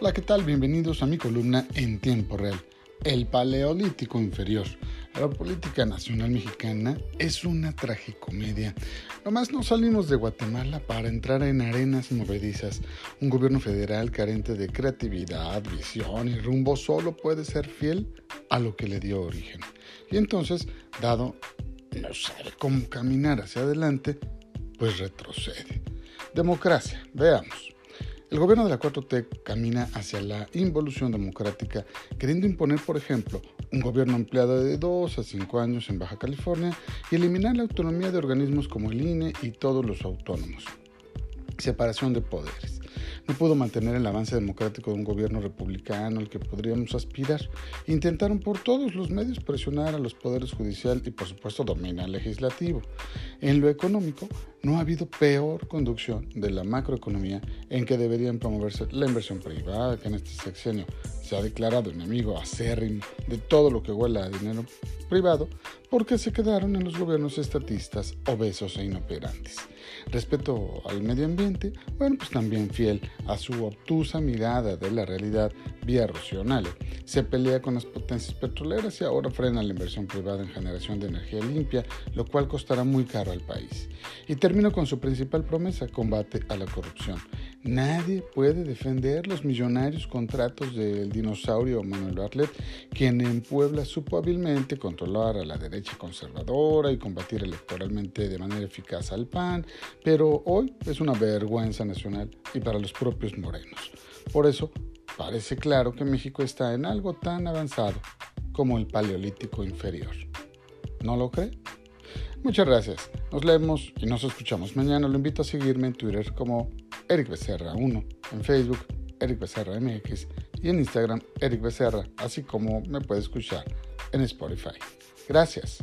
Hola, ¿qué tal? Bienvenidos a mi columna en tiempo real. El Paleolítico Inferior. La política nacional mexicana es una tragicomedia. Nomás no salimos de Guatemala para entrar en arenas movedizas. Un gobierno federal carente de creatividad, visión y rumbo solo puede ser fiel a lo que le dio origen. Y entonces, dado no sabe cómo caminar hacia adelante, pues retrocede. Democracia, veamos. El gobierno de la 4T camina hacia la involución democrática, queriendo imponer, por ejemplo, un gobierno empleado de 2 a 5 años en Baja California y eliminar la autonomía de organismos como el INE y todos los autónomos. Separación de poderes no pudo mantener el avance democrático de un gobierno republicano al que podríamos aspirar. Intentaron por todos los medios presionar a los poderes judicial y por supuesto dominar legislativo. En lo económico, no ha habido peor conducción de la macroeconomía en que deberían promoverse la inversión privada, que en este sexenio se ha declarado enemigo acérrimo de todo lo que huela a dinero privado, porque se quedaron en los gobiernos estatistas obesos e inoperantes. Respecto al medio ambiente, bueno, pues también fiel a su obtusa mirada de la realidad vía racional. Se pelea con las potencias petroleras y ahora frena la inversión privada en generación de energía limpia, lo cual costará muy caro al país. Y termino con su principal promesa, combate a la corrupción. Nadie puede defender los millonarios contratos del dinosaurio Manuel Bartlett, quien en Puebla supo hábilmente controlar a la derecha conservadora y combatir electoralmente de manera eficaz al PAN, pero hoy es una vergüenza nacional y para los propios morenos. Por eso, parece claro que México está en algo tan avanzado como el Paleolítico inferior. ¿No lo cree? Muchas gracias. Nos leemos y nos escuchamos mañana. Lo invito a seguirme en Twitter como Eric Becerra 1, en Facebook Eric Becerra MX y en Instagram Eric Becerra, así como me puede escuchar en Spotify. Gracias.